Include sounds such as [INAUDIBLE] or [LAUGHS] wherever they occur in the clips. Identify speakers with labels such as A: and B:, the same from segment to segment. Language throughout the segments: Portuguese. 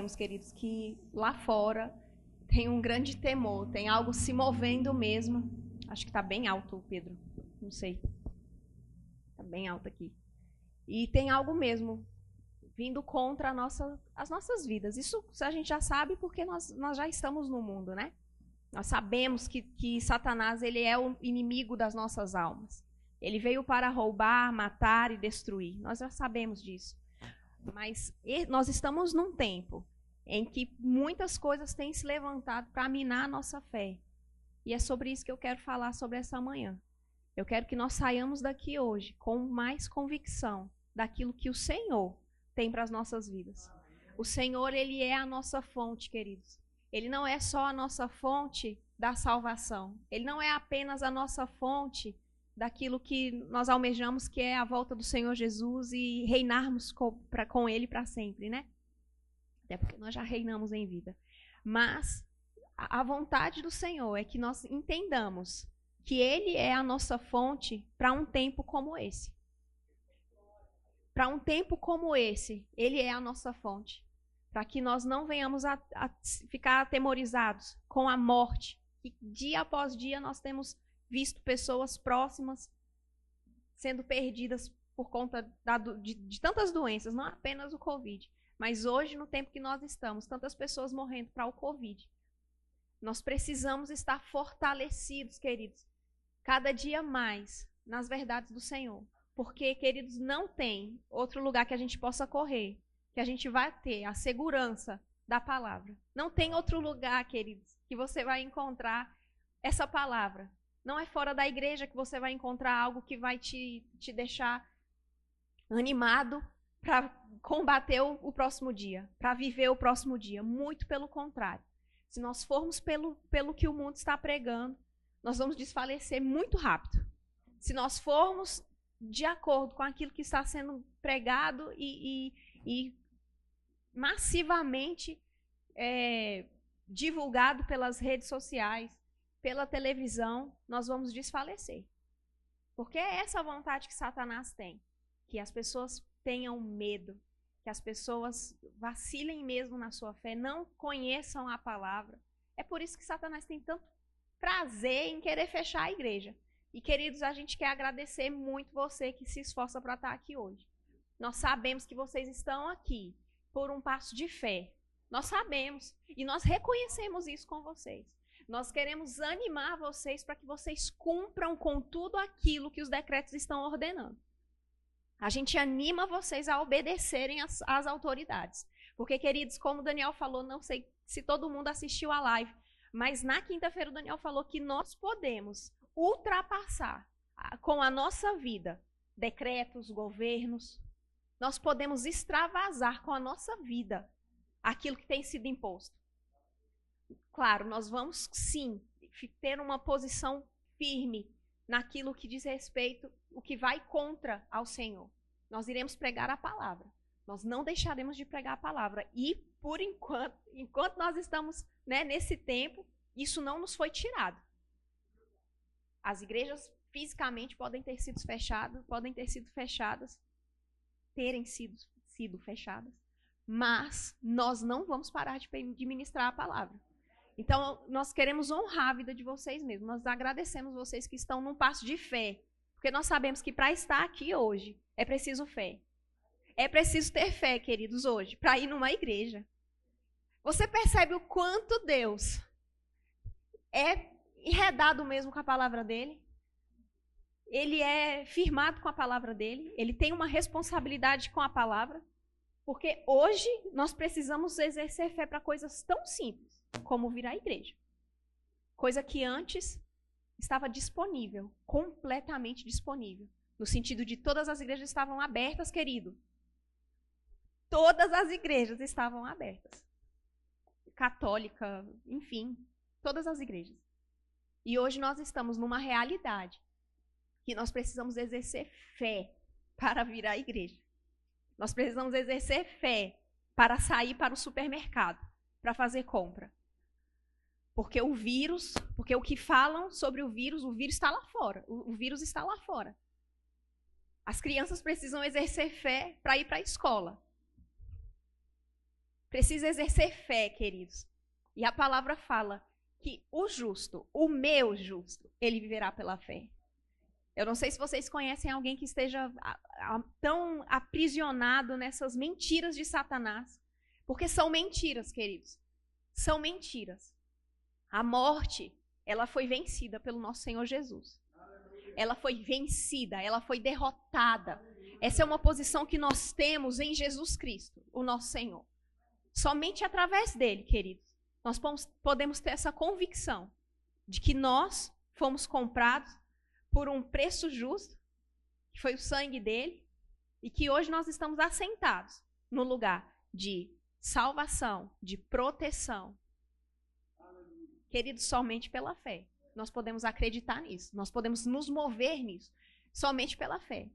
A: sabemos, queridos, que lá fora tem um grande temor, tem algo se movendo mesmo. Acho que está bem alto, Pedro. Não sei. Está bem alto aqui. E tem algo mesmo vindo contra nossa, as nossas vidas. Isso a gente já sabe porque nós, nós já estamos no mundo, né? Nós sabemos que, que Satanás ele é o inimigo das nossas almas. Ele veio para roubar, matar e destruir. Nós já sabemos disso. Mas nós estamos num tempo em que muitas coisas têm se levantado para minar a nossa fé. E é sobre isso que eu quero falar sobre essa manhã. Eu quero que nós saiamos daqui hoje com mais convicção daquilo que o Senhor tem para as nossas vidas. O Senhor, ele é a nossa fonte, queridos. Ele não é só a nossa fonte da salvação. Ele não é apenas a nossa fonte daquilo que nós almejamos, que é a volta do Senhor Jesus e reinarmos com, pra, com Ele para sempre, né? Até porque nós já reinamos em vida. Mas a, vontade do Senhor é que nós entendamos que Ele é a nossa fonte para um tempo como esse. Para um tempo como esse, Ele é a nossa fonte. Para que nós não venhamos a, a ficar atemorizados com a morte. Dia após dia nós temos visto pessoas próximas sendo perdidas por conta da, de, de, tantas doenças, não apenas o Covid, mas hoje, no tempo que nós estamos, tantas pessoas morrendo para o Covid. Nós precisamos estar fortalecidos, queridos, cada dia mais nas verdades do Senhor. Porque, queridos, não tem outro lugar que a gente possa correr, que a gente vai ter a segurança da palavra. Não tem outro lugar, queridos, que você vai encontrar essa palavra não é fora da igreja que você vai encontrar algo que vai te, te deixar animado para combater o, o, próximo dia, para viver o próximo dia. Muito pelo contrário. Se nós formos pelo, pelo que o mundo está pregando, nós vamos desfalecer muito rápido. Se nós formos de acordo com aquilo que está sendo pregado e, e, e massivamente é, divulgado pelas redes sociais, pela televisão, nós vamos desfalecer. Porque é essa vontade que Satanás tem, que as pessoas tenham medo, que as pessoas vacilem mesmo na sua fé, não conheçam a palavra. É por isso que Satanás tem tanto prazer em querer fechar a igreja. E queridos, a gente quer agradecer muito você que se esforça para estar aqui hoje. Nós sabemos que vocês estão aqui por um passo de fé. Nós sabemos e nós reconhecemos isso com vocês. Nós queremos animar vocês para que vocês cumpram com tudo aquilo que os decretos estão ordenando. A gente anima vocês a obedecerem às, autoridades. Porque, queridos, como o Daniel falou, não sei se todo mundo assistiu a live, mas na quinta-feira o Daniel falou que nós podemos ultrapassar com a nossa vida decretos, governos. Nós podemos extravasar com a nossa vida aquilo que tem sido imposto. Claro, nós vamos sim ter uma posição firme naquilo que diz respeito, o que vai contra ao Senhor. Nós iremos pregar a palavra. Nós não deixaremos de pregar a palavra. E, por enquanto, enquanto nós estamos né, nesse tempo, isso não nos foi tirado. As igrejas fisicamente podem ter sido fechadas, podem ter sido fechadas, terem sido, sido fechadas, mas nós não vamos parar de, ministrar a palavra. Então, nós queremos honrar a vida de vocês mesmos. Nós agradecemos vocês que estão num passo de fé. Porque nós sabemos que para estar aqui hoje é preciso fé. É preciso ter fé, queridos, hoje, para ir numa igreja. Você percebe o quanto Deus é enredado mesmo com a palavra dele? Ele é firmado com a palavra dele? Ele tem uma responsabilidade com a palavra? Porque hoje nós precisamos exercer fé para coisas tão simples como vir à igreja. Coisa que antes estava disponível, completamente disponível. No sentido de todas as igrejas estavam abertas, querido. Todas as igrejas estavam abertas. Católica, enfim, todas as igrejas. E hoje nós estamos numa realidade que nós precisamos exercer fé para vir à igreja. Nós precisamos exercer fé para sair para o supermercado, para fazer compra. Porque o vírus, porque o que falam sobre o vírus, o vírus está lá fora. O, vírus está lá fora. As crianças precisam exercer fé para ir para a escola. precisa exercer fé, queridos. E a palavra fala que o justo, o meu justo, ele viverá pela fé. Eu não sei se vocês conhecem alguém que esteja tão aprisionado nessas mentiras de Satanás. Porque são mentiras, queridos. São mentiras. A morte, ela foi vencida pelo nosso Senhor Jesus. Ela foi vencida, ela foi derrotada. Essa é uma posição que nós temos em Jesus Cristo, o nosso Senhor. Somente através dele, queridos, nós podemos ter essa convicção de que nós fomos comprados por um preço justo, que foi o sangue dele, e que hoje nós estamos assentados no lugar de salvação, de proteção. Queridos, somente pela fé. Nós podemos acreditar nisso, nós podemos nos mover nisso, somente pela fé.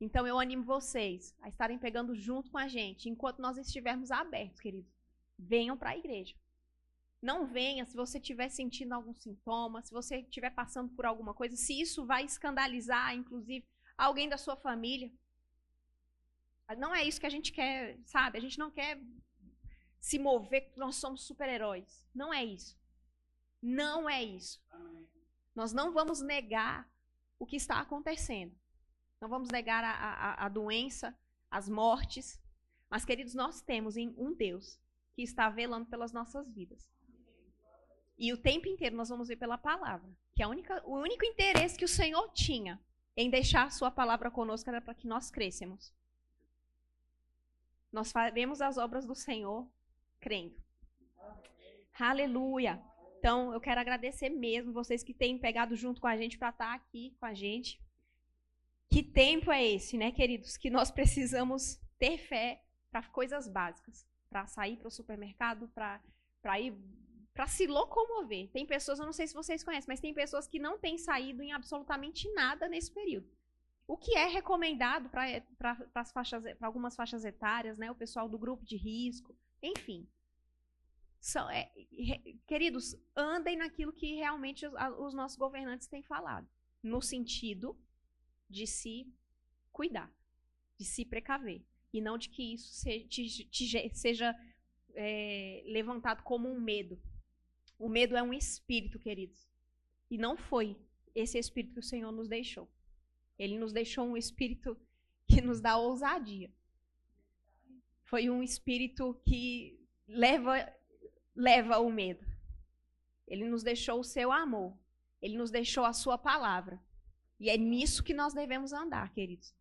A: Então eu animo vocês a estarem pegando junto com a gente, enquanto nós estivermos abertos, queridos. Venham para a igreja. Não venha se você estiver sentindo algum sintoma, se você estiver passando por alguma coisa, se isso vai escandalizar, inclusive, alguém da sua família. Não é isso que a gente quer, sabe? A gente não quer se mover, nós somos super-heróis. Não é isso. Não é isso. Nós não vamos negar o que está acontecendo. Não vamos negar a, a, a doença, as mortes. Mas, queridos, nós temos em um Deus que está velando pelas nossas vidas. E o tempo inteiro nós vamos ver pela palavra. Que a única, o único interesse que o Senhor tinha em deixar a sua palavra conosco era para que nós crescemos. Nós faremos as obras do Senhor crendo. Aleluia. Então, eu quero agradecer mesmo vocês que têm pegado junto com a gente para estar aqui com a gente. Que tempo é esse, né, queridos? Que nós [LAUGHS] precisamos ter fé para coisas básicas. Para sair para o supermercado, para ir para se locomover. Tem pessoas, eu não sei se vocês conhecem, mas tem pessoas que não têm saído em absolutamente nada nesse período. O que é recomendado para algumas faixas etárias, né? O pessoal do grupo de risco, enfim. São, é, queridos, andem naquilo que realmente os, os nossos governantes têm falado, no sentido de se cuidar, de se precaver, e não de que isso se, te, te, seja é, levantado como um medo. O medo é um espírito, queridos. E não foi esse espírito que o Senhor nos deixou. Ele nos deixou um espírito que nos dá ousadia. Foi um espírito que leva leva o medo. Ele nos deixou o seu amor. Ele nos deixou a sua palavra. E é nisso que nós devemos andar, queridos.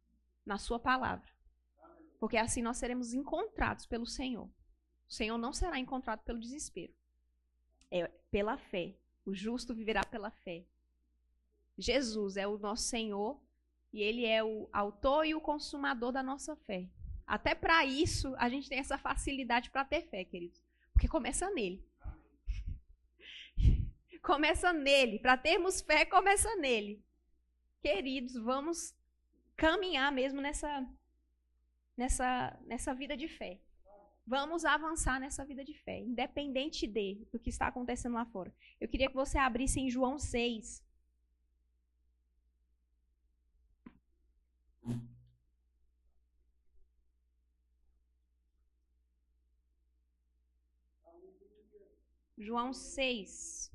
A: Na sua palavra. Porque assim nós seremos encontrados pelo Senhor. O Senhor não será encontrado pelo desespero é pela fé. O justo viverá pela fé. Jesus é o nosso Senhor e ele é o autor e o consumador da nossa fé. Até para isso, a gente tem essa facilidade para ter fé, queridos. Porque começa nele. [LAUGHS] começa nele. Para termos fé, começa nele. Queridos, vamos caminhar mesmo nessa, nessa, nessa vida de fé. Vamos avançar nessa vida de fé, independente de do que está acontecendo lá fora. Eu queria que você abrisse em João 6. João 6.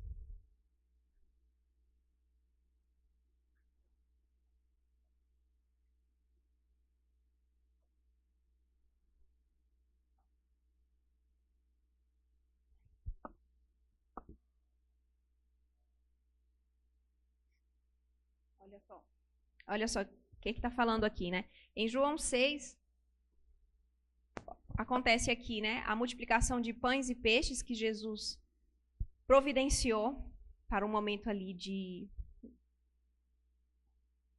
A: Olha só. Olha só o que está falando aqui, né? Em João 6, acontece aqui, né? A multiplicação de pães e peixes que Jesus providenciou para o momento ali de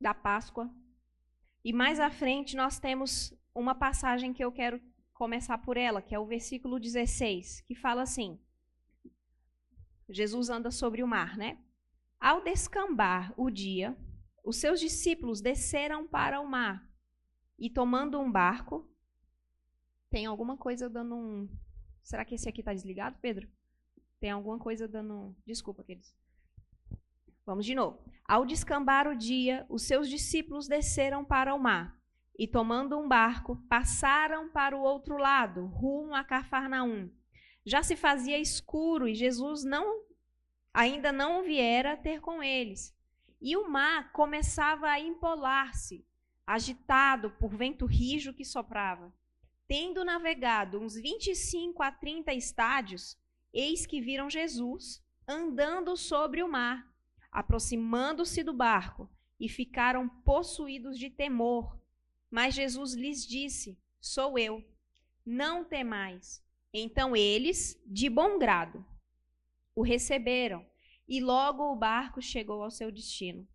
A: da Páscoa. E mais à frente nós temos uma passagem que eu quero começar por ela, que é o versículo 16, que fala assim: Jesus anda sobre o mar, né? Ao descambar o dia, os seus discípulos desceram para o mar e, tomando um barco, tem alguma coisa dando um. Será que esse aqui está desligado, Pedro? Tem alguma coisa dando. Desculpa, queridos. Vamos de novo. Ao descambar o dia, os seus discípulos desceram para o mar e, tomando um barco, passaram para o outro lado, rumo a Cafarnaum. Já se fazia escuro e Jesus não ainda não viera ter com eles. E o mar começava a empolar-se, agitado por vento rijo que soprava. Tendo navegado uns 25 a 30 estádios, eis que viram Jesus andando sobre o mar, aproximando-se do barco, e ficaram possuídos de temor. Mas Jesus lhes disse: Sou eu, não temais. Então eles, de bom grado, o receberam e logo o barco chegou ao seu destino.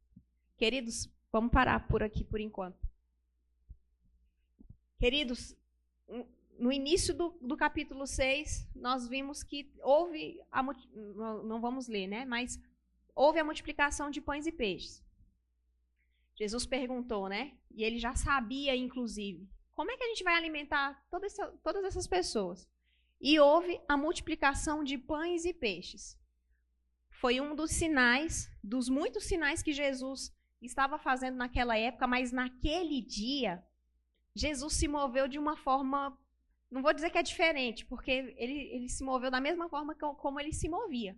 A: Queridos, vamos parar por aqui por enquanto. Queridos, no início do, do capítulo 6, nós vimos que houve, a, não vamos ler, né? Mas houve a multiplicação de pães e peixes. Jesus perguntou, né? E ele já sabia, inclusive, como é que a gente vai alimentar toda essa, todas essas pessoas? E houve a multiplicação de pães e peixes. Foi um dos sinais, dos muitos sinais que Jesus estava fazendo naquela época, mas naquele dia, Jesus se moveu de uma forma não vou dizer que é diferente, porque ele, ele se moveu da mesma forma que, como ele se movia.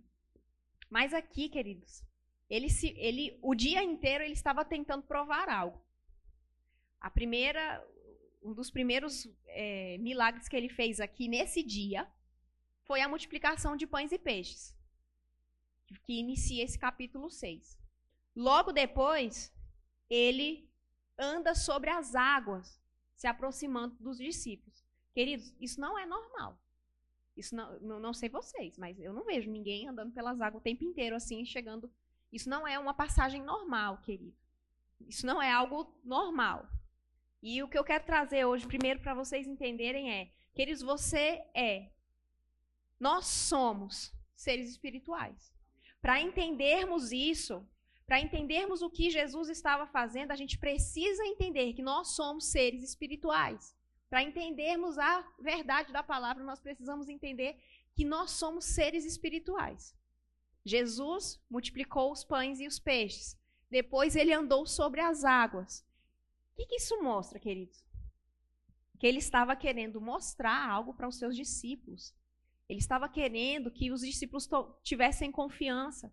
A: Mas aqui, queridos, ele se, ele, o dia inteiro ele estava tentando provar algo. A primeira, um dos primeiros é, milagres que ele fez aqui nesse dia foi a multiplicação de pães e peixes, que inicia esse capítulo 6. Logo depois, ele anda sobre as águas, se aproximando dos discípulos. Queridos, isso não é normal. Isso não, não, sei vocês, mas eu não vejo ninguém andando pelas águas o tempo inteiro assim, chegando. Isso não é uma passagem normal, querido. Isso não é algo normal. E o que eu quero trazer hoje, primeiro, para vocês entenderem é: queridos, você é. Nós somos seres espirituais. Para entendermos isso, para entendermos o que Jesus estava fazendo, a gente precisa entender que nós somos seres espirituais. Para entendermos a verdade da palavra, nós precisamos entender que nós somos seres espirituais. Jesus multiplicou os pães e os peixes. Depois ele andou sobre as águas. O que, que isso mostra, queridos? Que ele estava querendo mostrar algo para os seus discípulos. Ele estava querendo que os discípulos tivessem confiança.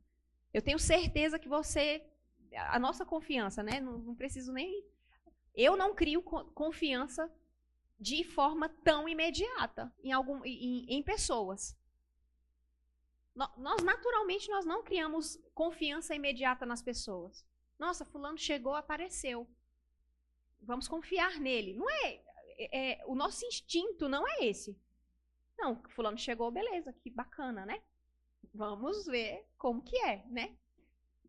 A: Eu tenho certeza que você. A nossa confiança, né? Não, não preciso nem. Eu não crio confiança de forma tão imediata em, algum, em, em pessoas. Nós, naturalmente, nós não criamos confiança imediata nas pessoas. Nossa, fulano chegou, apareceu. Vamos confiar nele. Não é, é, é o nosso instinto não é esse. Não, fulano chegou, beleza, que bacana, né? Vamos ver como que é, né?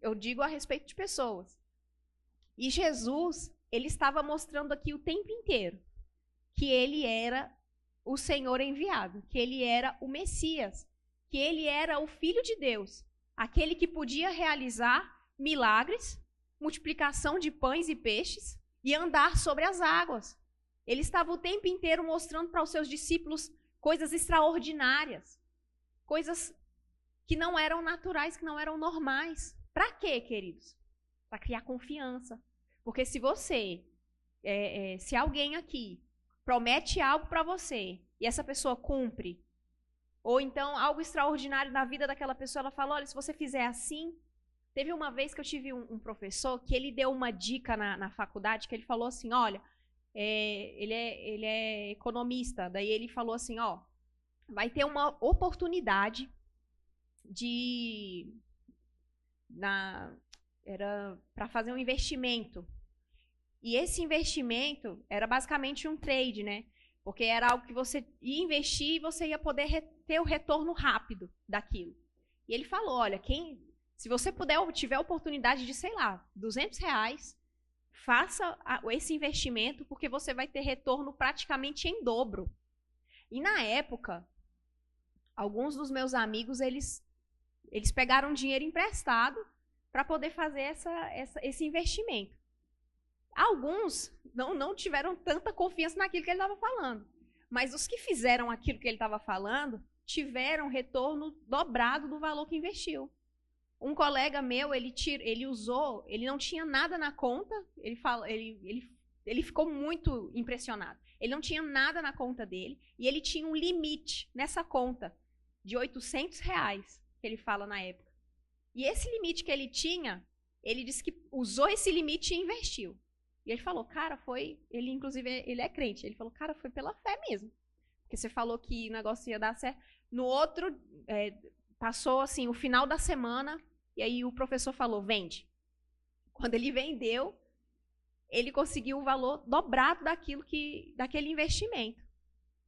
A: Eu digo a respeito de pessoas. E Jesus, ele estava mostrando aqui o tempo inteiro que ele era o Senhor enviado, que ele era o Messias, que ele era o Filho de Deus, aquele que podia realizar milagres, multiplicação de pães e peixes e andar sobre as águas. Ele estava o tempo inteiro mostrando para os seus discípulos coisas extraordinárias, coisas que não eram naturais, que não eram normais. Para quê, queridos? Para criar confiança. Porque se você, é, é, se alguém aqui promete algo para você e essa pessoa cumpre, ou então algo extraordinário na vida daquela pessoa, ela fala: olha, se você fizer assim. Teve uma vez que eu tive um, um professor que ele deu uma dica na, na faculdade, que ele falou assim: olha, é, ele, é, ele é economista, daí ele falou assim: ó, vai ter uma oportunidade de. Na, era para fazer um investimento e esse investimento era basicamente um trade, né? Porque era algo que você ia investir e você ia poder ter o retorno rápido daquilo. E ele falou: olha, quem, se você puder, tiver a oportunidade de, sei lá, 200 reais, faça esse investimento porque você vai ter retorno praticamente em dobro. E na época, alguns dos meus amigos, eles, eles pegaram dinheiro emprestado para poder fazer essa, essa, esse investimento. Alguns não, não tiveram tanta confiança naquilo que ele estava falando. Mas os que fizeram aquilo que ele estava falando tiveram retorno dobrado do valor que investiu. Um colega meu, ele, ele usou, ele não tinha nada na conta, ele, fala, ele, ele ele ficou muito impressionado. Ele não tinha nada na conta dele e ele tinha um limite nessa conta de 800 reais, que ele fala na época. E esse limite que ele tinha, ele disse que usou esse limite e investiu. E ele falou, cara, foi. Ele, inclusive, ele é crente. Ele falou, cara, foi pela fé mesmo. Porque você falou que o negócio ia dar certo. No outro, é, passou assim, o final da semana, e aí o professor falou, vende. Quando ele vendeu, ele conseguiu o valor dobrado daquilo que, daquele investimento.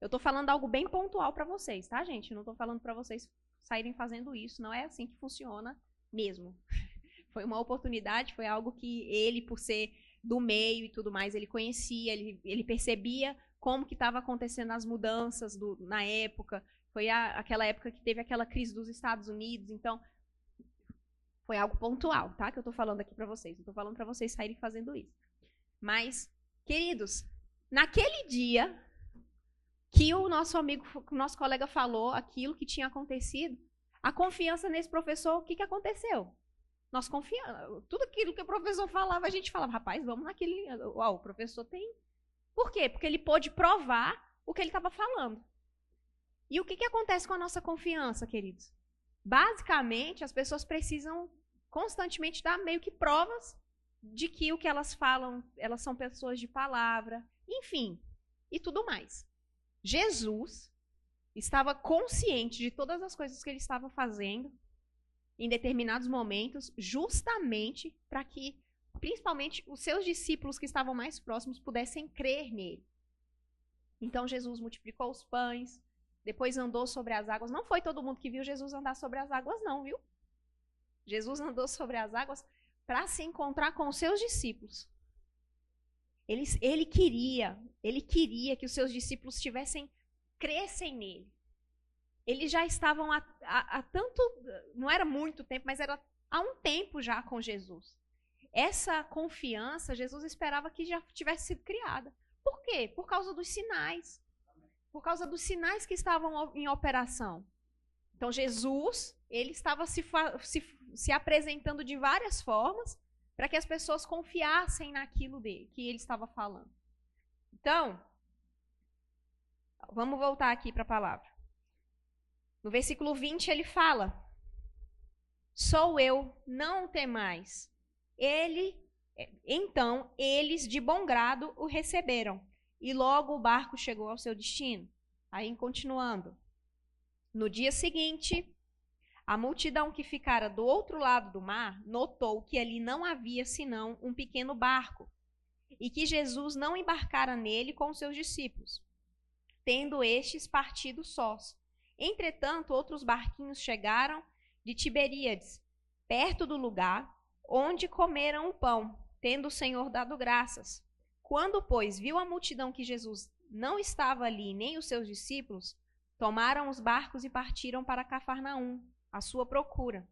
A: Eu estou falando algo bem pontual para vocês, tá, gente? Não estou falando para vocês saírem fazendo isso. Não é assim que funciona mesmo. [LAUGHS] Foi uma oportunidade, foi algo que ele, por ser do meio e tudo mais, ele conhecia, ele, ele percebia como que estava acontecendo as mudanças do, na época. Foi a, aquela época que teve aquela crise dos Estados Unidos, então foi algo pontual, tá? Que eu estou falando aqui para vocês. Não estou falando para vocês saírem fazendo isso. Mas, queridos, naquele dia que o nosso amigo, o nosso colega falou aquilo que tinha acontecido, a confiança nesse professor, o que, que aconteceu? Nós confiamos. Tudo aquilo que o professor falava, a gente falava, rapaz, vamos naquele. Uau, o professor tem. Por quê? Porque ele pôde provar o que ele estava falando. E o que, que acontece com a nossa confiança, queridos? Basicamente, as pessoas precisam constantemente dar meio que provas de que o que elas falam, elas são pessoas de palavra, enfim, e tudo mais. Jesus estava consciente de todas as coisas que ele estava fazendo em determinados momentos, justamente para que, principalmente, os seus discípulos que estavam mais próximos pudessem crer nele. Então Jesus multiplicou os pães, depois andou sobre as águas. Não foi todo mundo que viu Jesus andar sobre as águas, não, viu? Jesus [LAUGHS] andou sobre as águas para se encontrar com os seus discípulos. Ele, ele queria, ele queria que os seus discípulos tivessem, crescem nele. Eles já estavam há, há, há tanto, não era muito tempo, mas era há um tempo já com Jesus. Essa confiança, Jesus esperava que já tivesse sido criada. Por quê? Por causa dos sinais. Por causa dos sinais que estavam em operação. Então, Jesus, ele estava se, se, se apresentando de várias formas para que as pessoas confiassem naquilo dele, que ele estava falando. Então, vamos voltar aqui para a palavra. No versículo 20 ele fala: Sou eu, não temais. Ele, então, eles de bom grado o receberam, e logo o barco chegou ao seu destino. Aí continuando. No dia seguinte, a multidão que ficara do outro lado do mar notou que ali não havia senão um pequeno barco, e que Jesus não embarcara nele com seus discípulos, tendo estes partido sós. Entretanto, outros barquinhos chegaram de Tiberíades, perto do lugar onde comeram o pão, tendo o Senhor dado graças. Quando, pois, viu a multidão que Jesus não estava ali, nem os seus discípulos, tomaram os barcos e partiram para Cafarnaum, à sua procura.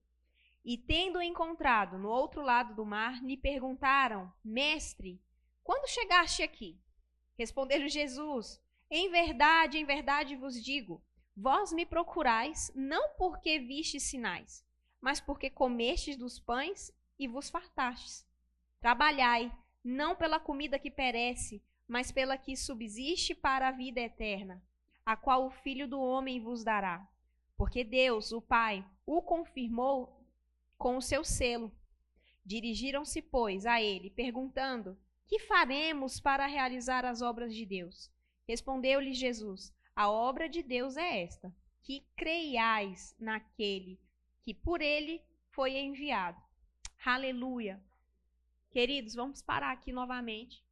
A: E tendo encontrado no outro lado do mar, lhe perguntaram: Mestre, quando chegaste aqui? Respondeu-lhe Jesus: Em verdade, em verdade vos digo, Vós me procurais não porque vistes sinais, mas porque comestes dos pães e vos fartastes. Trabalhai, não pela comida que perece, mas pela que subsiste para a vida eterna, a qual o Filho do Homem vos dará. Porque Deus, o Pai, o confirmou com o seu selo. Dirigiram-se, pois, a ele, perguntando: Que faremos para realizar as obras de Deus? Respondeu-lhe Jesus: a obra de Deus é esta: que creiais naquele que por ele foi enviado. Aleluia. Queridos, vamos parar aqui novamente.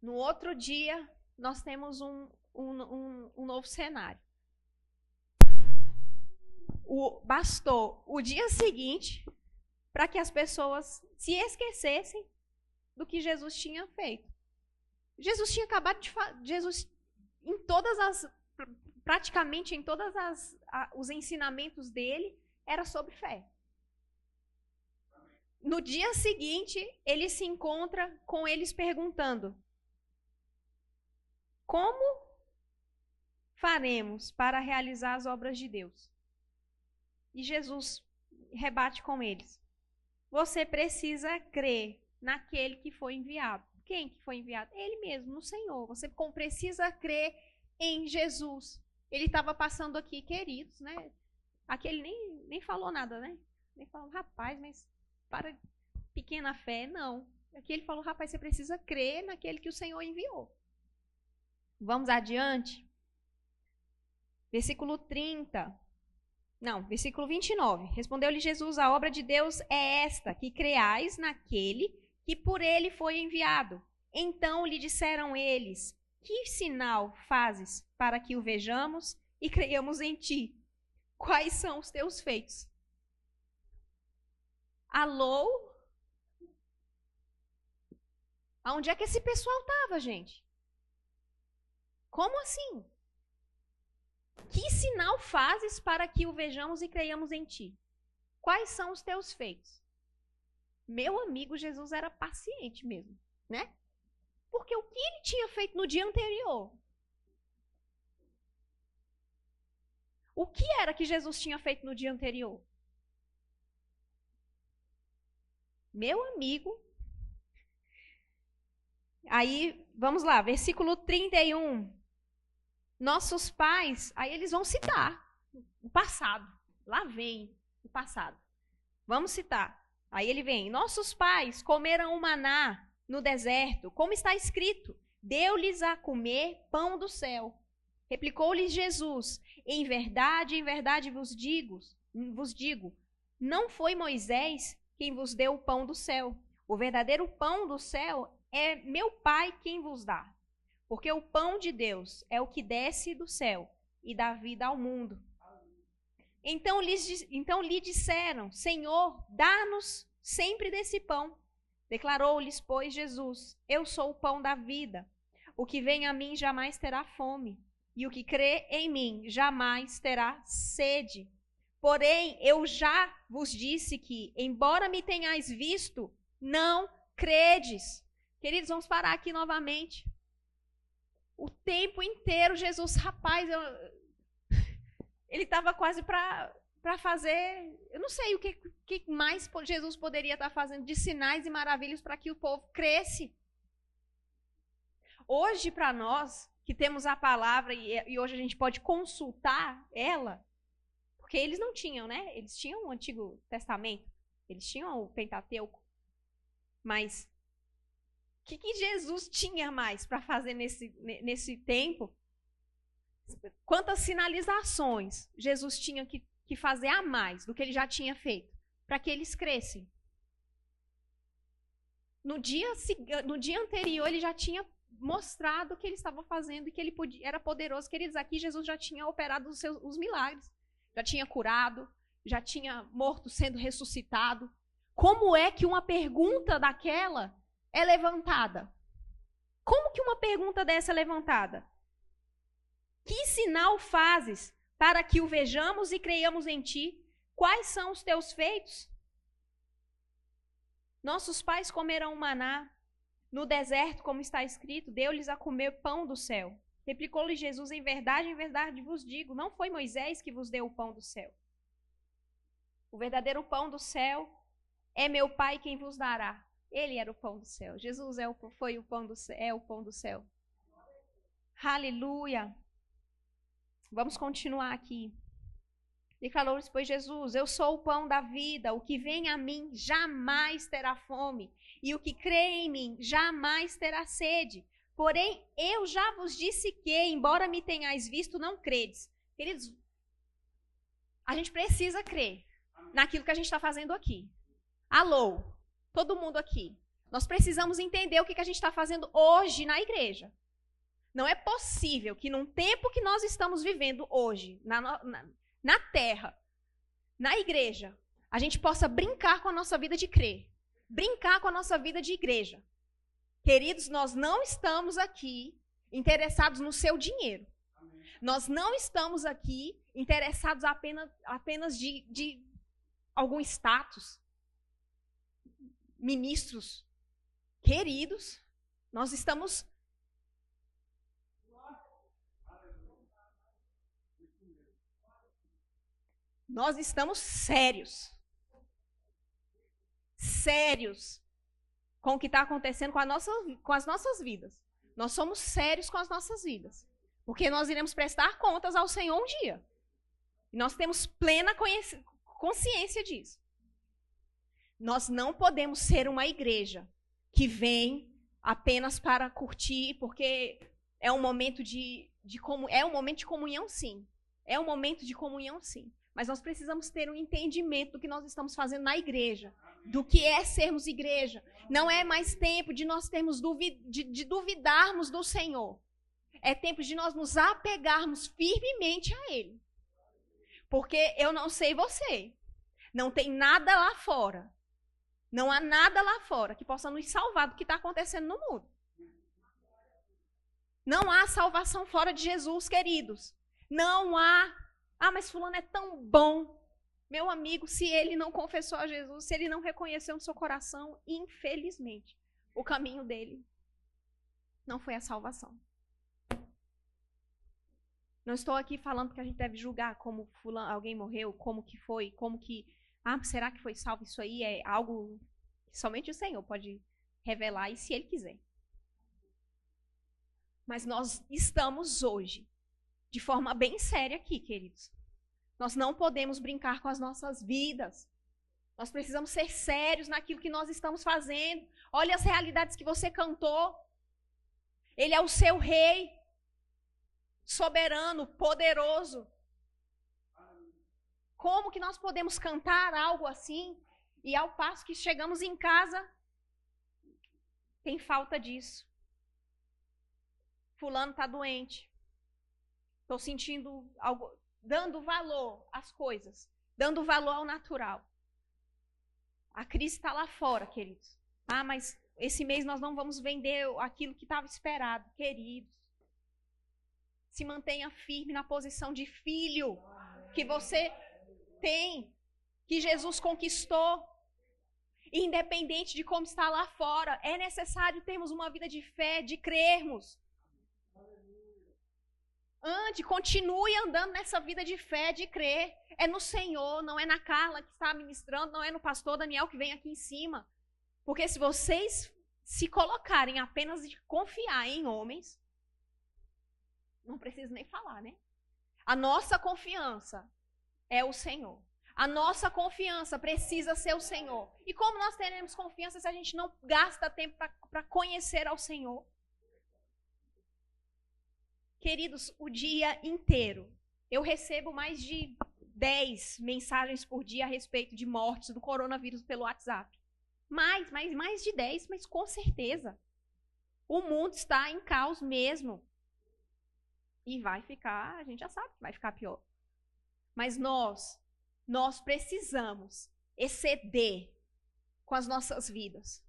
A: No outro dia, nós temos um, um, um, um novo cenário. O, bastou o dia seguinte para que as pessoas se esquecessem do que Jesus tinha feito. Jesus tinha acabado de Jesus em todas as praticamente em todas as os ensinamentos dele era sobre fé. No dia seguinte, ele se encontra com eles perguntando: Como faremos para realizar as obras de Deus? E Jesus rebate com eles: Você precisa crer naquele que foi enviado. Quem que foi enviado? Ele mesmo, no Senhor. Você precisa crer em Jesus. Ele estava passando aqui, queridos, né? Aqui ele nem, nem falou nada, né? Nem falou, rapaz, mas para pequena fé, não. Aqui ele falou, rapaz, você precisa crer naquele que o Senhor enviou. Vamos adiante. Versículo 30. Não, versículo 29. Respondeu-lhe Jesus: A obra de Deus é esta, que creais naquele que por ele foi enviado. Então lhe disseram eles: Que sinal fazes para que o vejamos e creiamos em ti? Quais são os teus feitos? Alô? Aonde é que esse pessoal estava, gente? Como assim? Que sinal fazes para que o vejamos e creiamos em ti? Quais são os teus feitos? Meu amigo Jesus era paciente mesmo, né? Porque o que ele tinha feito no dia anterior? O que era que Jesus tinha feito no dia anterior? Meu amigo. Aí, vamos lá, versículo 31. Nossos pais, aí eles vão citar o passado. Lá vem o passado. Vamos citar. Aí ele vem: Nossos pais comeram o maná no deserto, como está escrito: Deu-lhes a comer pão do céu. Replicou-lhes Jesus: Em verdade, em verdade vos digo, vos digo, não foi Moisés quem vos deu o pão do céu. O verdadeiro pão do céu é meu Pai quem vos dá. Porque o pão de Deus é o que desce do céu e dá vida ao mundo. Então, lhes, então lhe disseram: Senhor, dá-nos sempre desse pão. Declarou-lhes, pois, Jesus: Eu sou o pão da vida. O que vem a mim jamais terá fome, e o que crê em mim jamais terá sede. Porém, eu já vos disse que, embora me tenhais visto, não credes. Queridos, vamos parar aqui novamente. O tempo inteiro, Jesus, rapaz, eu, ele estava quase para fazer. Eu não sei o que, que mais Jesus poderia estar tá fazendo de sinais e maravilhas para que o povo cresce. Hoje, para nós, que temos a palavra e, e, hoje a gente pode consultar ela, porque eles não tinham, né? Eles tinham o Antigo Testamento, eles tinham o Pentateuco. Mas o que, que Jesus tinha mais para fazer nesse, nesse tempo Quantas sinalizações Jesus tinha que, que fazer a mais do que ele já tinha feito para que eles crescem? No dia, no dia anterior, ele já tinha mostrado o que ele estava fazendo e que ele podia, era poderoso. Queridos, aqui Jesus já tinha operado os, seus, os milagres, já tinha curado, já tinha morto sendo ressuscitado. Como é que uma pergunta daquela é levantada? Como que uma pergunta dessa é levantada? Que sinal fazes para que o vejamos e creiamos em ti? Quais são os teus feitos? Nossos pais comeram maná no deserto, como está escrito, deu-lhes a comer pão do céu. Replicou-lhe Jesus: Em verdade, em verdade vos digo, não foi Moisés que vos deu o pão do céu. O verdadeiro pão do céu é meu Pai quem vos dará. Ele era o pão do céu. Jesus é o, foi o pão do, é o pão do céu. Aleluia. Vamos continuar aqui. Declarou-lhes, pois, Jesus: Eu sou o pão da vida, o que vem a mim jamais terá fome, e o que crê em mim jamais terá sede. Porém, eu já vos disse que, embora me tenhais visto, não credes. Queridos, a gente precisa crer naquilo que a gente está fazendo aqui. Alô, todo mundo aqui. Nós precisamos entender o que, que a gente está fazendo hoje na igreja. Não é possível que num tempo que nós estamos vivendo hoje, na, na, na terra, na igreja, a gente possa brincar com a nossa vida de crer, brincar com a nossa vida de igreja. Queridos, nós não estamos aqui interessados no seu dinheiro. Nós não estamos aqui interessados apenas, apenas de, de algum status. Ministros queridos, nós estamos Nós estamos sérios. Sérios com o que está acontecendo com, nossa, com as nossas vidas. Nós somos sérios com as nossas vidas. Porque nós iremos prestar contas ao Senhor um dia. E nós temos plena consciência disso. Nós não podemos ser uma igreja que vem apenas para curtir, porque é um momento de, de como é um momento de comunhão, sim. É um momento de comunhão, sim. Mas nós precisamos ter um entendimento do que nós estamos fazendo na igreja, do que é sermos igreja. Não é mais tempo de nós termos duvid de, de duvidarmos do Senhor. É tempo de nós nos apegarmos firmemente a Ele. Porque eu não sei você. Não tem nada lá fora. Não há nada lá fora que possa nos salvar do que está acontecendo no mundo. Não há salvação fora de Jesus, queridos. Não há ah, mas fulano é tão bom. Meu amigo, se ele não confessou a Jesus, se ele não reconheceu no seu coração, infelizmente, o caminho dele não foi a salvação. Não estou aqui falando que a gente deve julgar como fulano, alguém morreu, como que foi, como que. Ah, será que foi salvo? Isso aí é algo que somente o Senhor pode revelar, e se Ele quiser. Mas nós estamos hoje de forma bem séria aqui, queridos. Nós não podemos brincar com as nossas vidas. Nós precisamos ser sérios naquilo que nós estamos fazendo. Olha as realidades que você cantou. Ele é o seu rei, soberano, poderoso. Como que nós podemos cantar algo assim e ao passo que chegamos em casa tem falta disso? Fulano está doente. Estou sentindo algo, dando valor às coisas, dando valor ao natural. A crise está lá fora, queridos. Ah, mas esse mês nós não vamos vender aquilo que estava esperado, queridos. Se mantenha firme na posição de filho que você tem, que Jesus conquistou. Independente de como está lá fora, é necessário termos uma vida de fé, de crermos. Ande, continue andando nessa vida de fé, de crer. É no Senhor, não é na Carla que está ministrando, não é no pastor Daniel que vem aqui em cima. Porque se vocês se colocarem apenas de confiar em homens, não preciso nem falar, né? A nossa confiança é o Senhor. A nossa confiança precisa ser o Senhor. E como nós teremos confiança se a gente não gasta tempo para conhecer ao Senhor? Queridos, o dia inteiro. Eu recebo mais de 10 mensagens por dia a respeito de mortes do coronavírus pelo WhatsApp. Mais, mais, mais de 10, mas com certeza. O mundo está em caos mesmo. E vai ficar, a gente já sabe que vai ficar pior. Mas nós, nós precisamos exceder com as nossas vidas.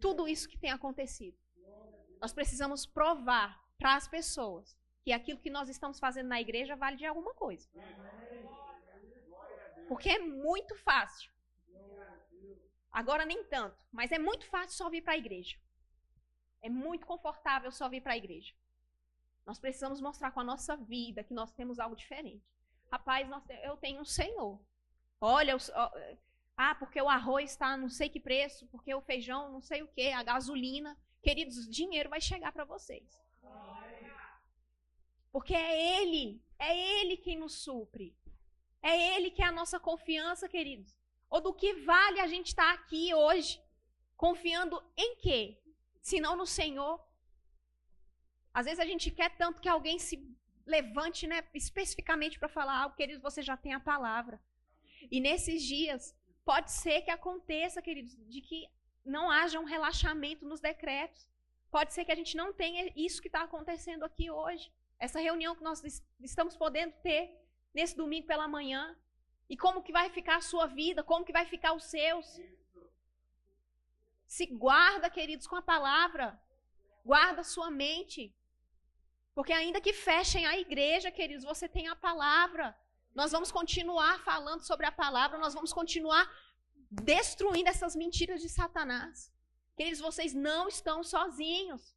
A: Tudo isso que tem acontecido. Nós precisamos provar para as pessoas que aquilo que nós estamos fazendo na igreja vale de alguma coisa. Porque é muito fácil. Agora nem tanto, mas é muito fácil só vir para a igreja. É muito confortável só vir para a igreja. Nós precisamos mostrar com a nossa vida que nós temos algo diferente. Rapaz, nós, eu tenho um Senhor. Olha, eu, ah, porque o arroz está não sei que preço, porque o feijão não sei o que, a gasolina. Queridos, dinheiro vai chegar para vocês. Porque é Ele, é Ele quem nos supre. É Ele que é a nossa confiança, queridos. Ou do que vale a gente estar aqui hoje, confiando em quê? Se não no Senhor. Às vezes a gente quer tanto que alguém se levante, né, especificamente para falar algo, queridos, você já tem a palavra. E nesses dias, pode ser que aconteça, queridos, de que não haja um relaxamento nos decretos. Pode ser que a gente não tenha isso que está acontecendo aqui hoje. Essa reunião que nós estamos podendo ter nesse domingo pela manhã. E como que vai ficar a sua vida? Como que vai ficar os seus? Se guarda, queridos, com a palavra. Guarda a sua mente. Porque ainda que fechem a igreja, queridos, você tem a palavra. Nós vamos continuar falando sobre a palavra, nós vamos continuar destruindo essas mentiras de Satanás. Queridos, vocês não estão sozinhos.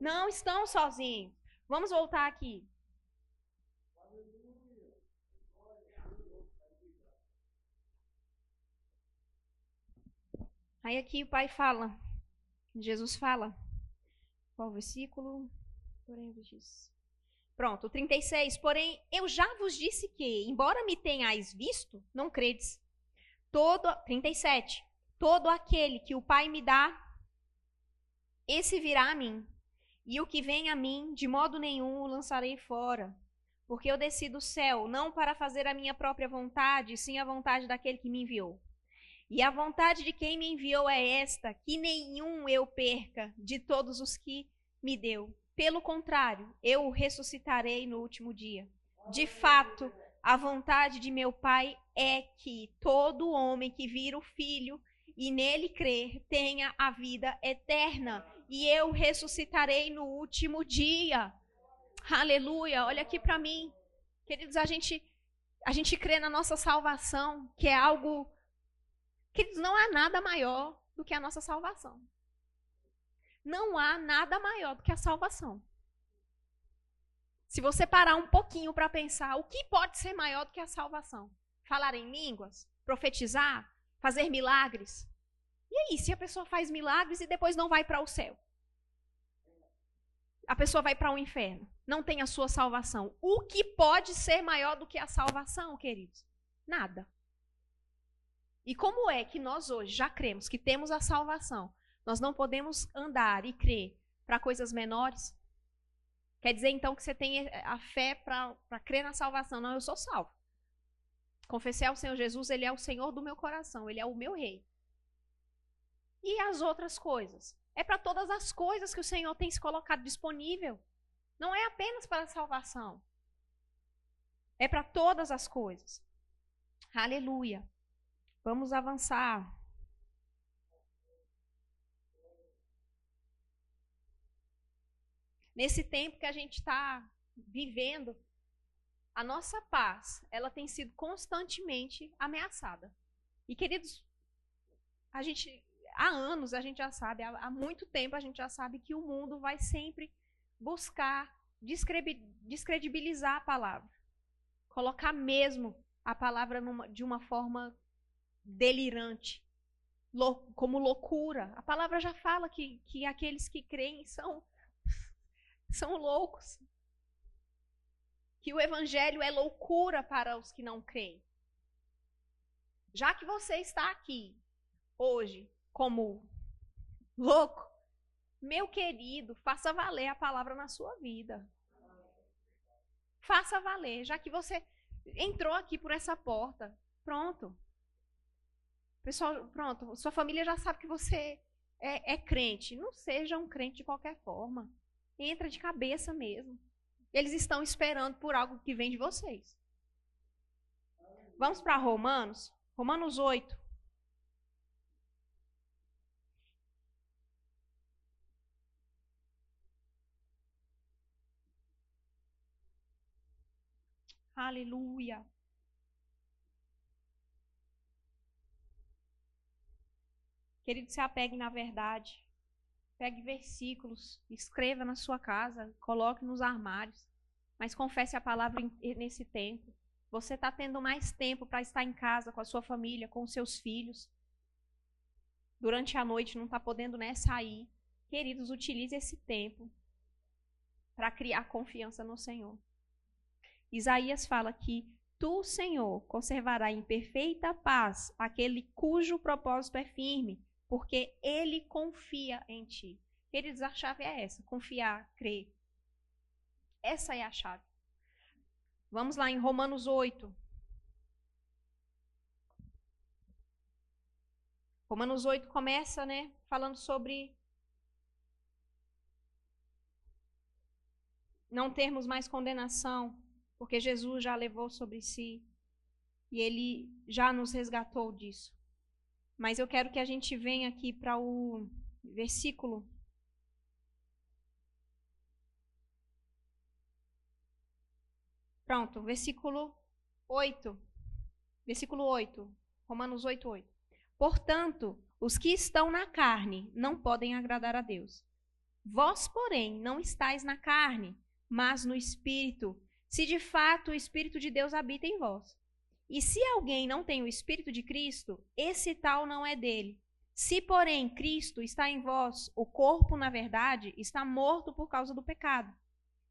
A: Não estão sozinhos. Vamos voltar aqui. Aí aqui o pai fala, Jesus fala, qual versículo? Porém, Pronto, 36. Porém, eu já vos disse que, embora me tenhais visto, não credes. Todo, 37. Todo aquele que o Pai me dá, esse virá a mim. E o que vem a mim, de modo nenhum o lançarei fora. Porque eu desci do céu, não para fazer a minha própria vontade, sim a vontade daquele que me enviou. E a vontade de quem me enviou é esta: que nenhum eu perca de todos os que me deu. Pelo contrário, eu o ressuscitarei no último dia. De fato, a vontade de meu Pai é que todo homem que vira o Filho e nele crer tenha a vida eterna. E eu ressuscitarei no último dia. Aleluia. Olha aqui para mim. Queridos, a gente, a gente crê na nossa salvação, que é algo. Queridos, não há nada maior do que a nossa salvação. Não há nada maior do que a salvação. Se você parar um pouquinho para pensar, o que pode ser maior do que a salvação? Falar em línguas? Profetizar? Fazer milagres? E aí, se a pessoa faz milagres e depois não vai para o céu? A pessoa vai para o inferno, não tem a sua salvação. O que pode ser maior do que a salvação, queridos? Nada. E como é que nós hoje já cremos que temos a salvação, nós não podemos andar e crer para coisas menores. Quer dizer, então, que você tem a fé para crer na salvação. Não, eu sou salvo. Confessei ao Senhor Jesus, Ele é o Senhor do meu coração, Ele é o meu rei. E as outras coisas? É para todas as coisas que o Senhor tem se colocado disponível. Não é apenas para a salvação. É para todas as coisas. Aleluia. Vamos avançar. nesse tempo que a gente está vivendo, a nossa paz, ela tem sido constantemente ameaçada. E queridos, a gente há anos a gente já sabe, há, há muito tempo a gente já sabe que o mundo vai sempre buscar descredibilizar a palavra. Colocar mesmo a palavra numa, de uma forma delirante, como loucura. A palavra já fala que, que aqueles que creem são [LAUGHS] são loucos. Que o evangelho é loucura para os que não creem. Já que você está aqui hoje como louco, meu querido, faça valer a palavra na sua vida. Faça valer, já que você entrou aqui por essa porta. Pronto. Pessoal, pronto, sua família já sabe que você é, é crente. Não seja um crente de qualquer forma entra de cabeça mesmo. Eles estão esperando por algo que vem de vocês. Vamos para Romanos, Romanos 8. Aleluia. Querido, se apegue na verdade. Pegue versículos, escreva na sua casa, coloque nos armários, mas confesse a palavra nesse tempo. Você está tendo mais tempo para estar em casa com a sua família, com os seus filhos. Durante a noite não está podendo né, sair. Queridos, utilize esse tempo para criar confiança no Senhor. Isaías fala que tu, Senhor, conservará em perfeita paz aquele cujo propósito é firme, porque ele confia em ti. Queridos, a chave é essa: confiar, crer. Essa é a chave. Vamos lá em Romanos 8. Romanos 8 começa, né, falando sobre não termos mais condenação, porque Jesus já levou sobre si e ele já nos resgatou disso. Mas eu quero que a gente venha aqui para o versículo. Pronto, versículo 8. Versículo 8. Romanos 8, 8. Portanto, os que estão na carne não podem agradar a Deus. Vós, porém, não estáis na carne, mas no Espírito, se de fato o Espírito de Deus habita em vós. E se alguém não tem o Espírito de Cristo, esse tal não é dele. Se, porém, Cristo está em vós, o corpo, na verdade, está morto por causa do pecado,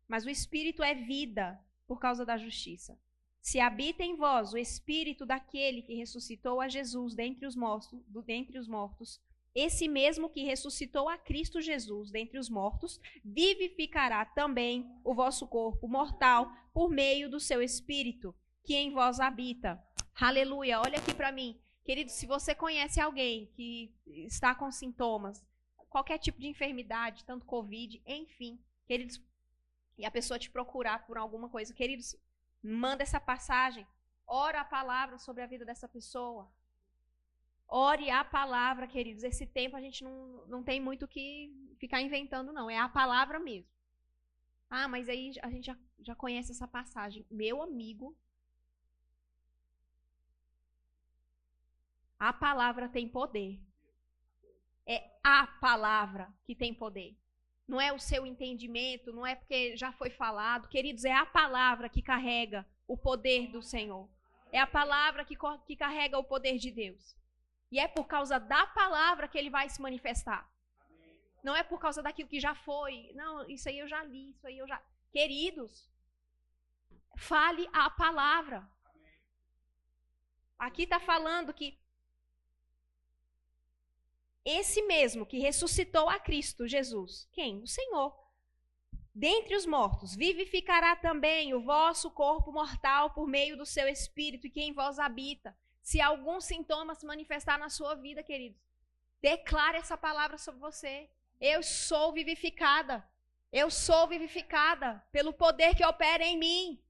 A: mas o espírito é vida por causa da justiça. Se habita em vós o espírito daquele que ressuscitou a Jesus dentre os mortos, dentre os mortos esse mesmo que ressuscitou a Cristo Jesus dentre os mortos, vivificará também o vosso corpo mortal por meio do seu espírito, que em vós habita. Aleluia. Olha aqui para mim. Querido, se você conhece alguém que está com sintomas, qualquer tipo de enfermidade, tanto Covid, enfim, queridos, e a pessoa te procurar por alguma coisa, queridos, manda essa passagem, ora a palavra sobre a vida dessa pessoa, Ore a palavra, queridos. Esse tempo a gente não, não tem muito que ficar inventando, não. É a palavra mesmo. Ah, mas aí a gente já, já conhece essa passagem. Meu amigo, a palavra tem poder. É a palavra que tem poder. Não é o seu entendimento, não é porque já foi falado. Queridos, é a palavra que carrega o poder do Senhor. É a palavra que, que carrega o poder de Deus. E é por causa da palavra que ele vai se manifestar. Não é por causa daquilo que já foi. Não, isso aí eu já li, isso aí eu já. Queridos, fale a palavra. Aqui está falando que esse mesmo que ressuscitou a Cristo Jesus, quem? O Senhor. Dentre os mortos, vivificará também o vosso corpo mortal por meio do seu espírito que em vós habita se algum sintoma se manifestar na sua vida, queridos, declare essa palavra sobre você. Eu sou vivificada. Eu sou vivificada pelo poder que opera em mim.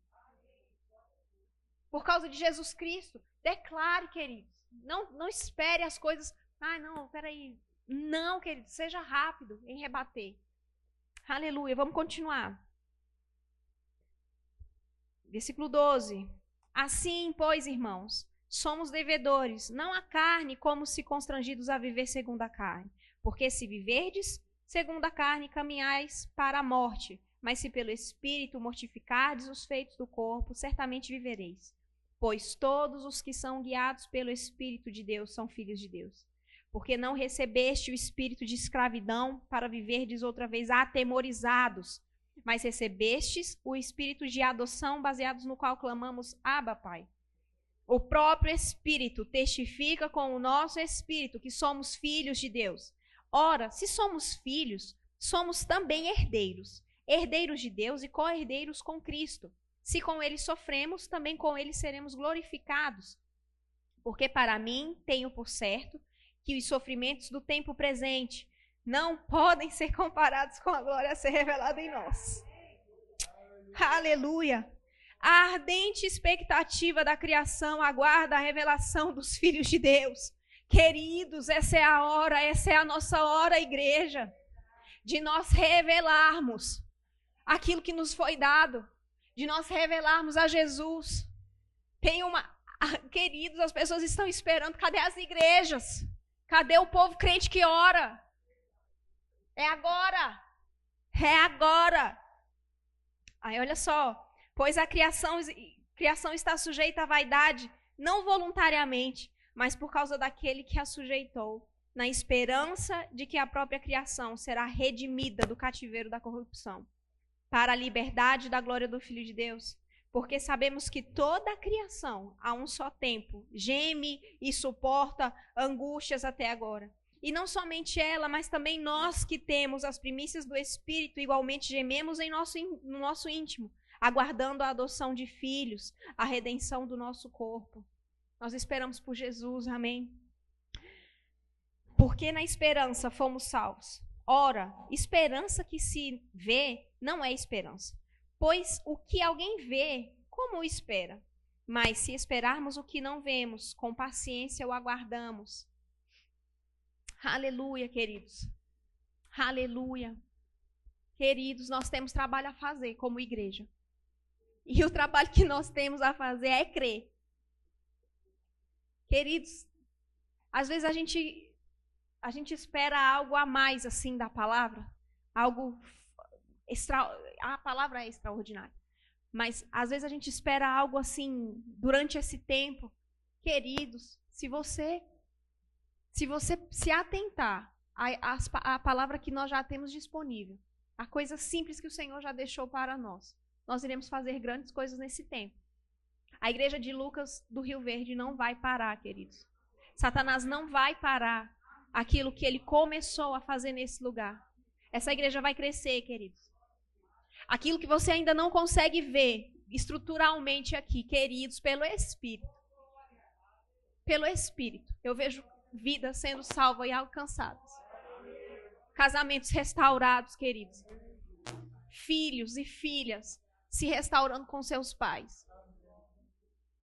A: Por causa de Jesus Cristo. Declare, queridos. Não, não espere as coisas. Ai, não, peraí. Não, querido, seja rápido em rebater. Aleluia. Vamos continuar. Versículo 12. Assim, pois, irmãos, somos devedores, não à carne, como se constrangidos a viver segundo a carne. Porque se viverdes segundo a carne, caminhais para a morte. Mas se pelo Espírito mortificardes os feitos do corpo, certamente vivereis. Pois todos os que são guiados pelo Espírito de Deus são filhos de Deus. Porque não recebeste o espírito de escravidão para viverdes outra vez atemorizados, mas recebestes o espírito de adoção baseados no qual clamamos: Abba, Pai. O próprio Espírito testifica com o nosso espírito que somos filhos de Deus. Ora, se somos filhos, somos também herdeiros, herdeiros de Deus e co-herdeiros com Cristo. Se com ele sofremos, também com ele seremos glorificados. Porque para mim tenho por certo que os sofrimentos do tempo presente não podem ser comparados com a glória a ser revelada em nós. Aleluia! A ardente expectativa da criação aguarda a revelação dos filhos de Deus. Queridos, essa é a hora, essa é a nossa hora, igreja, de nós revelarmos aquilo que nos foi dado, de nós revelarmos a Jesus. Tem uma. Queridos, as pessoas estão esperando. Cadê as igrejas? Cadê o povo crente que ora? É agora. É agora. Aí olha só, pois a criação, criação está sujeita à vaidade, não voluntariamente, mas por causa daquele que a sujeitou, na esperança de que a própria criação será redimida do cativeiro da corrupção, para a liberdade da glória do Filho de Deus. Porque sabemos que toda a criação, a um só tempo, geme e suporta angústias até agora. E não somente ela, mas também nós que temos as primícias do Espírito, igualmente gememos em nosso, no nosso íntimo, aguardando a adoção de filhos, a redenção do nosso corpo. Nós esperamos por Jesus, amém? Porque na esperança fomos salvos. Ora, esperança que se vê não é esperança. Pois o que alguém vê, como espera? Mas se esperarmos o que não vemos, com paciência o aguardamos. Aleluia, queridos. Aleluia. Queridos, nós temos trabalho a fazer como igreja. E o trabalho que nós temos a fazer é crer. Queridos, às vezes a gente a gente espera algo a mais assim da palavra, algo extra, a palavra é extraordinária. Mas às vezes a gente espera algo assim durante esse tempo. Queridos, se você se você se atentar à, à palavra que nós já temos disponível, a coisa simples que o Senhor já deixou para nós, nós iremos fazer grandes coisas nesse tempo. A igreja de Lucas do Rio Verde não vai parar, queridos. Satanás não vai parar aquilo que ele começou a fazer nesse lugar. Essa igreja vai crescer, queridos. Aquilo que você ainda não consegue ver estruturalmente aqui, queridos, pelo Espírito. Pelo Espírito. Eu vejo vidas sendo salvas e alcançadas. Casamentos restaurados, queridos. Filhos e filhas se restaurando com seus pais